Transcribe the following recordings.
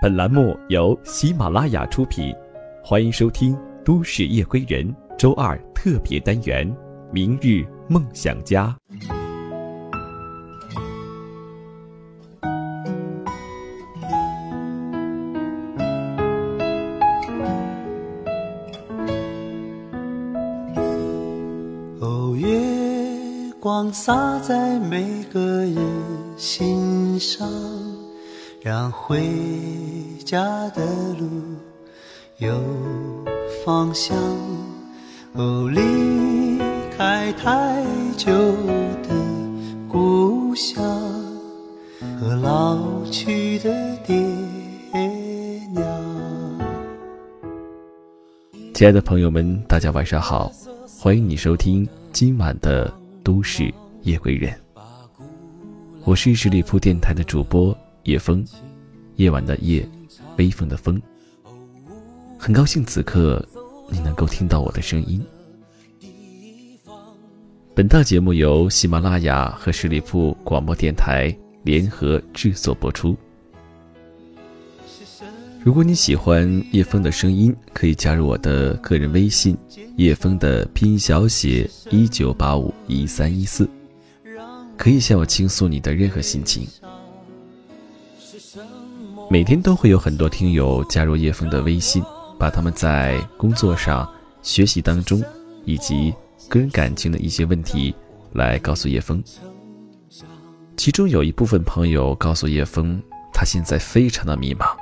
本栏目由喜马拉雅出品，欢迎收听《都市夜归人》周二特别单元《明日梦想家》。哦，月光洒在每个人心上。让回家的路有方向。哦，离开太久的故乡和老去的爹娘。亲爱的朋友们，大家晚上好，欢迎你收听今晚的都市夜归人。我是十里铺电台的主播。夜风，夜晚的夜，微风的风。很高兴此刻你能够听到我的声音。本档节目由喜马拉雅和十里铺广播电台联合制作播出。如果你喜欢叶枫的声音，可以加入我的个人微信“叶枫”的拼音小写一九八五一三一四，可以向我倾诉你的任何心情。每天都会有很多听友加入叶枫的微信，把他们在工作上、学习当中以及个人感情的一些问题来告诉叶枫。其中有一部分朋友告诉叶枫，他现在非常的迷茫，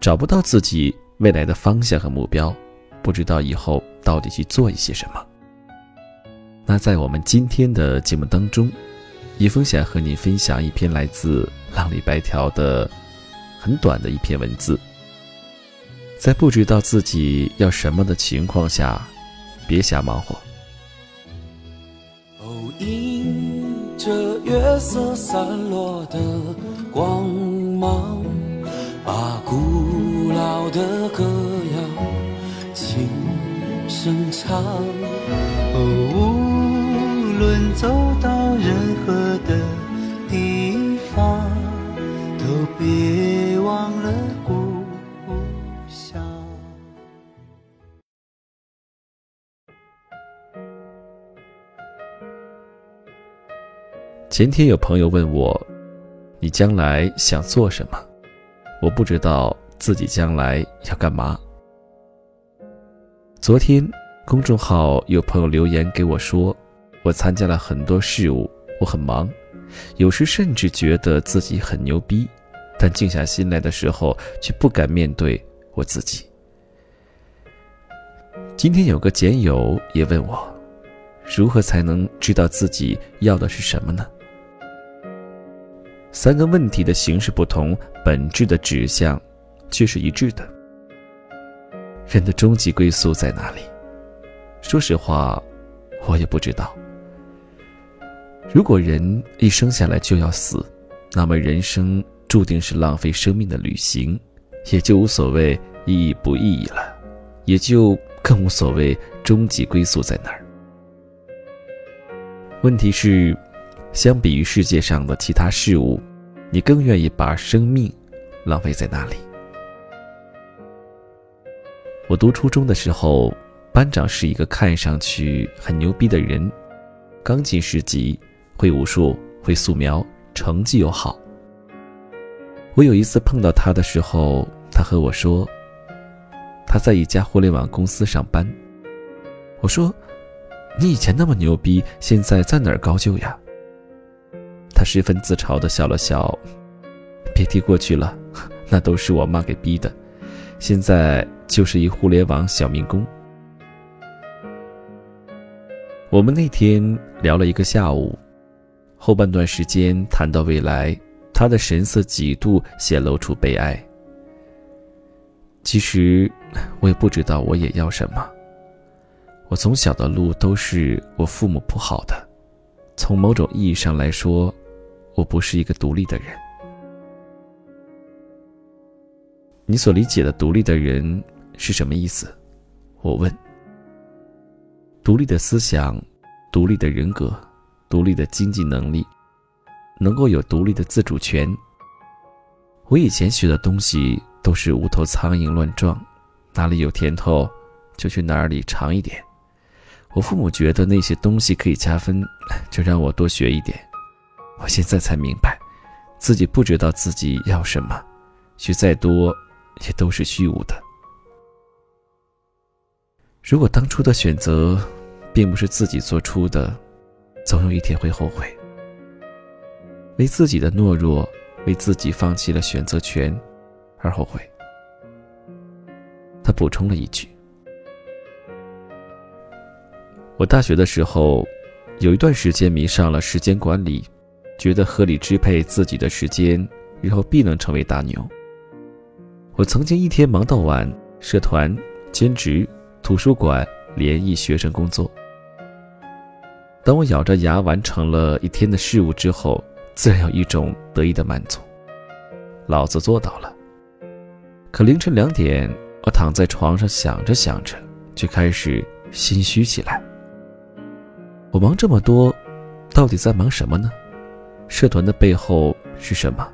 找不到自己未来的方向和目标，不知道以后到底去做一些什么。那在我们今天的节目当中，叶枫想和你分享一篇来自浪里白条的。很短的一篇文字，在不知道自己要什么的情况下，别瞎忙活。哦，迎着月色散落的光芒，把古老的歌谣轻声唱。哦，无论走到任何的前天有朋友问我：“你将来想做什么？”我不知道自己将来要干嘛。昨天公众号有朋友留言给我说：“我参加了很多事务，我很忙，有时甚至觉得自己很牛逼。”但静下心来的时候，却不敢面对我自己。今天有个简友也问我，如何才能知道自己要的是什么呢？三个问题的形式不同，本质的指向却是一致的。人的终极归宿在哪里？说实话，我也不知道。如果人一生下来就要死，那么人生。注定是浪费生命的旅行，也就无所谓意义不意义了，也就更无所谓终极归宿在哪儿。问题是，相比于世界上的其他事物，你更愿意把生命浪费在哪里？我读初中的时候，班长是一个看上去很牛逼的人，钢琴十级，会武术，会素描，成绩又好。我有一次碰到他的时候，他和我说，他在一家互联网公司上班。我说：“你以前那么牛逼，现在在哪儿高就呀？”他十分自嘲的笑了笑：“别提过去了，那都是我妈给逼的。现在就是一互联网小民工。”我们那天聊了一个下午，后半段时间谈到未来。他的神色几度显露出悲哀。其实，我也不知道我也要什么。我从小的路都是我父母铺好的，从某种意义上来说，我不是一个独立的人。你所理解的独立的人是什么意思？我问。独立的思想，独立的人格，独立的经济能力。能够有独立的自主权，我以前学的东西都是无头苍蝇乱撞，哪里有甜头就去哪里尝一点。我父母觉得那些东西可以加分，就让我多学一点。我现在才明白，自己不知道自己要什么，学再多也都是虚无的。如果当初的选择并不是自己做出的，总有一天会后悔。为自己的懦弱，为自己放弃了选择权而后悔。他补充了一句。我大学的时候，有一段时间迷上了时间管理，觉得合理支配自己的时间，日后必能成为大牛。我曾经一天忙到晚，社团、兼职、图书馆、联谊学生工作。当我咬着牙完成了一天的事物之后，自然有一种得意的满足，老子做到了。可凌晨两点，我躺在床上想着想着，就开始心虚起来。我忙这么多，到底在忙什么呢？社团的背后是什么？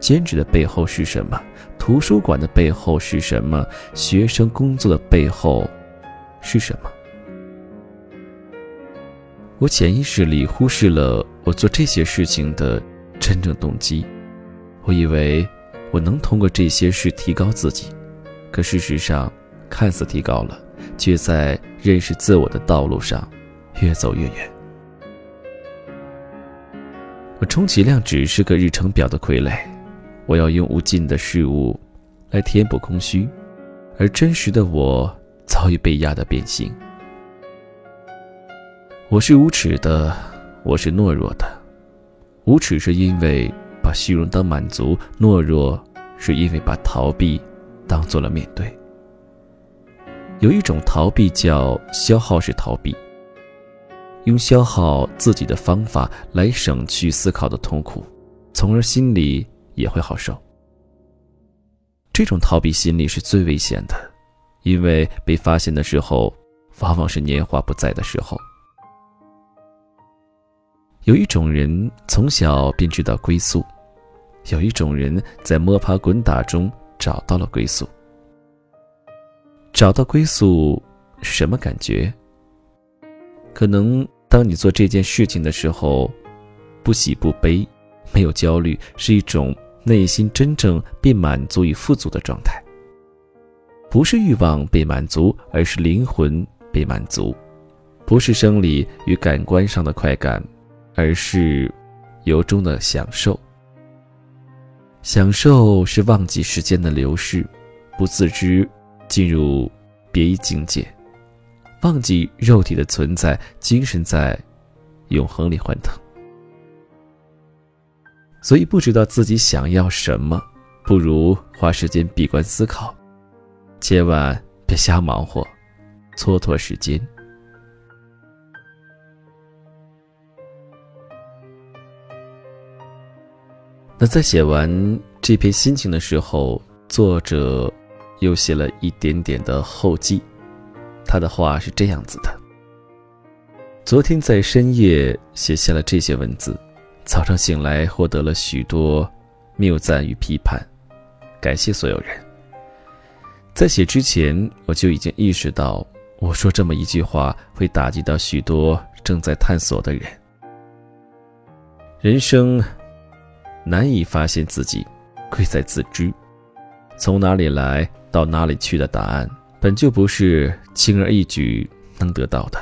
兼职的背后是什么？图书馆的背后是什么？学生工作的背后是什么？我潜意识里忽视了我做这些事情的真正动机。我以为我能通过这些事提高自己，可事实上，看似提高了，却在认识自我的道路上。越走越远。我充其量只是个日程表的傀儡，我要用无尽的事物来填补空虚，而真实的我早已被压得变形。我是无耻的，我是懦弱的。无耻是因为把虚荣当满足，懦弱是因为把逃避当做了面对。有一种逃避叫消耗式逃避。用消耗自己的方法来省去思考的痛苦，从而心里也会好受。这种逃避心理是最危险的，因为被发现的时候，往往是年华不在的时候。有一种人从小便知道归宿，有一种人在摸爬滚打中找到了归宿。找到归宿什么感觉？可能当你做这件事情的时候，不喜不悲，没有焦虑，是一种内心真正被满足与富足的状态。不是欲望被满足，而是灵魂被满足；不是生理与感官上的快感，而是由衷的享受。享受是忘记时间的流逝，不自知进入别一境界。忘记肉体的存在，精神在永恒里欢腾。所以不知道自己想要什么，不如花时间闭关思考，千万别瞎忙活，蹉跎时间。那在写完这篇心情的时候，作者又写了一点点的后记。他的话是这样子的：昨天在深夜写下了这些文字，早上醒来获得了许多谬赞与批判，感谢所有人。在写之前，我就已经意识到，我说这么一句话会打击到许多正在探索的人。人生难以发现自己，贵在自知。从哪里来到哪里去的答案。本就不是轻而易举能得到的。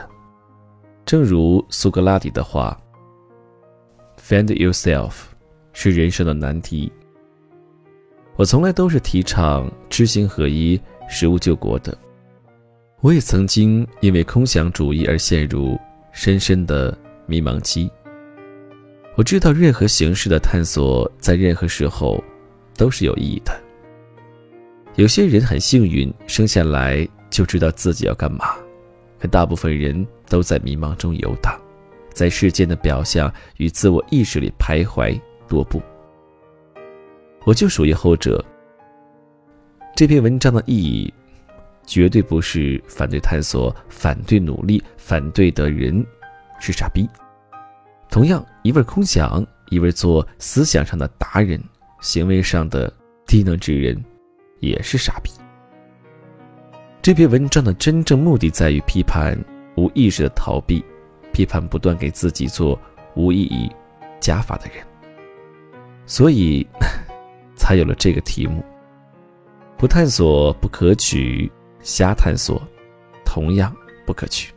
正如苏格拉底的话：“Find yourself，是人生的难题。”我从来都是提倡知行合一、食物救国的。我也曾经因为空想主义而陷入深深的迷茫期。我知道任何形式的探索在任何时候都是有意义的。有些人很幸运，生下来就知道自己要干嘛，可大部分人都在迷茫中游荡，在世间的表象与自我意识里徘徊踱步。我就属于后者。这篇文章的意义，绝对不是反对探索、反对努力、反对的人是傻逼。同样，一味空想，一味做思想上的达人，行为上的低能之人也是傻逼。这篇文章的真正目的在于批判无意识的逃避，批判不断给自己做无意义加法的人。所以，才有了这个题目：不探索不可取，瞎探索同样不可取。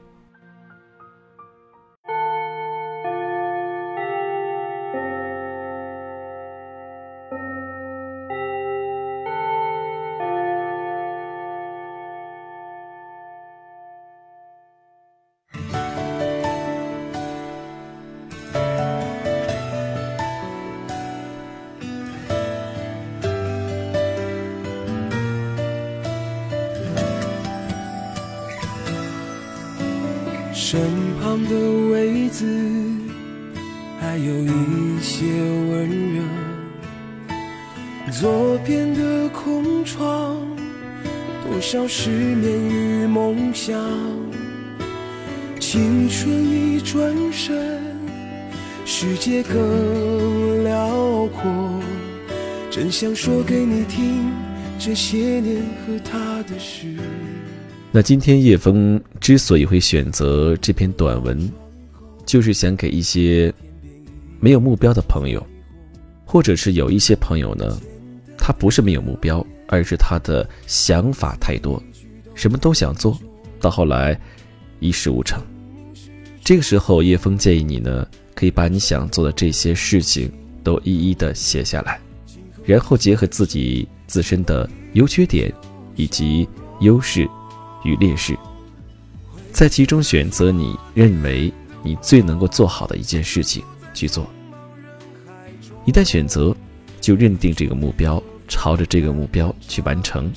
身旁的位子，还有一些温热。左边的空窗，多少失眠与梦想。青春一转身，世界更辽阔。真想说给你听，这些年和他的事。那今天叶枫之所以会选择这篇短文，就是想给一些没有目标的朋友，或者是有一些朋友呢，他不是没有目标，而是他的想法太多，什么都想做，到后来一事无成。这个时候，叶枫建议你呢，可以把你想做的这些事情都一一的写下来，然后结合自己自身的优缺点以及优势。与劣势，在其中选择你认为你最能够做好的一件事情去做。一旦选择，就认定这个目标，朝着这个目标去完成。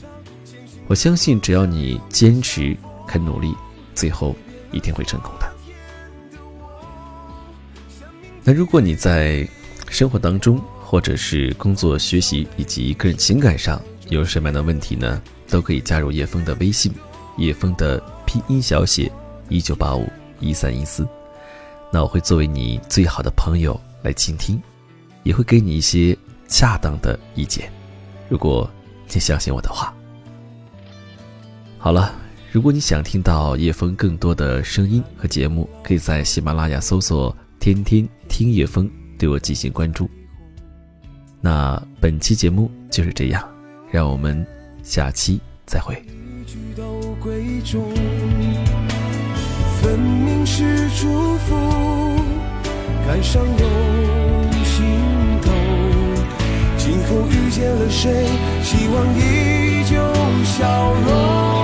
我相信，只要你坚持、肯努力，最后一定会成功的。那如果你在生活当中，或者是工作、学习以及个人情感上有什么样的问题呢？都可以加入叶枫的微信。叶枫的拼音小写一九八五一三一四，那我会作为你最好的朋友来倾听，也会给你一些恰当的意见，如果你相信我的话。好了，如果你想听到叶枫更多的声音和节目，可以在喜马拉雅搜索“天天听叶枫”，对我进行关注。那本期节目就是这样，让我们下期再会。贵重，分明是祝福，感伤涌心头。今后遇见了谁，希望依旧笑容。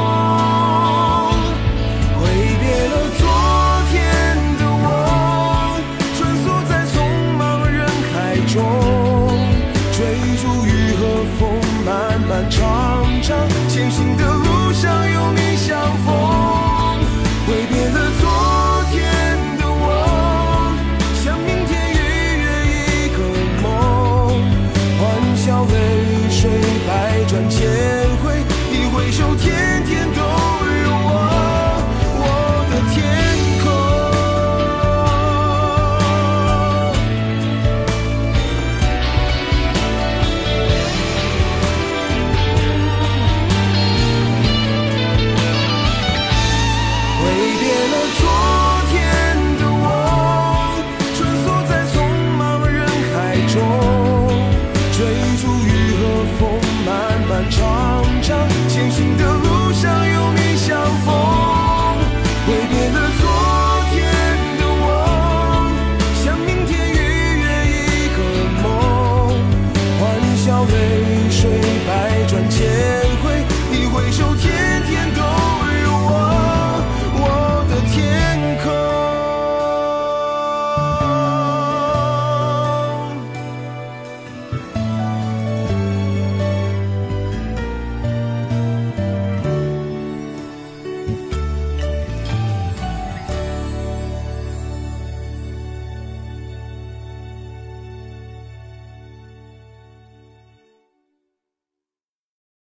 挥别了昨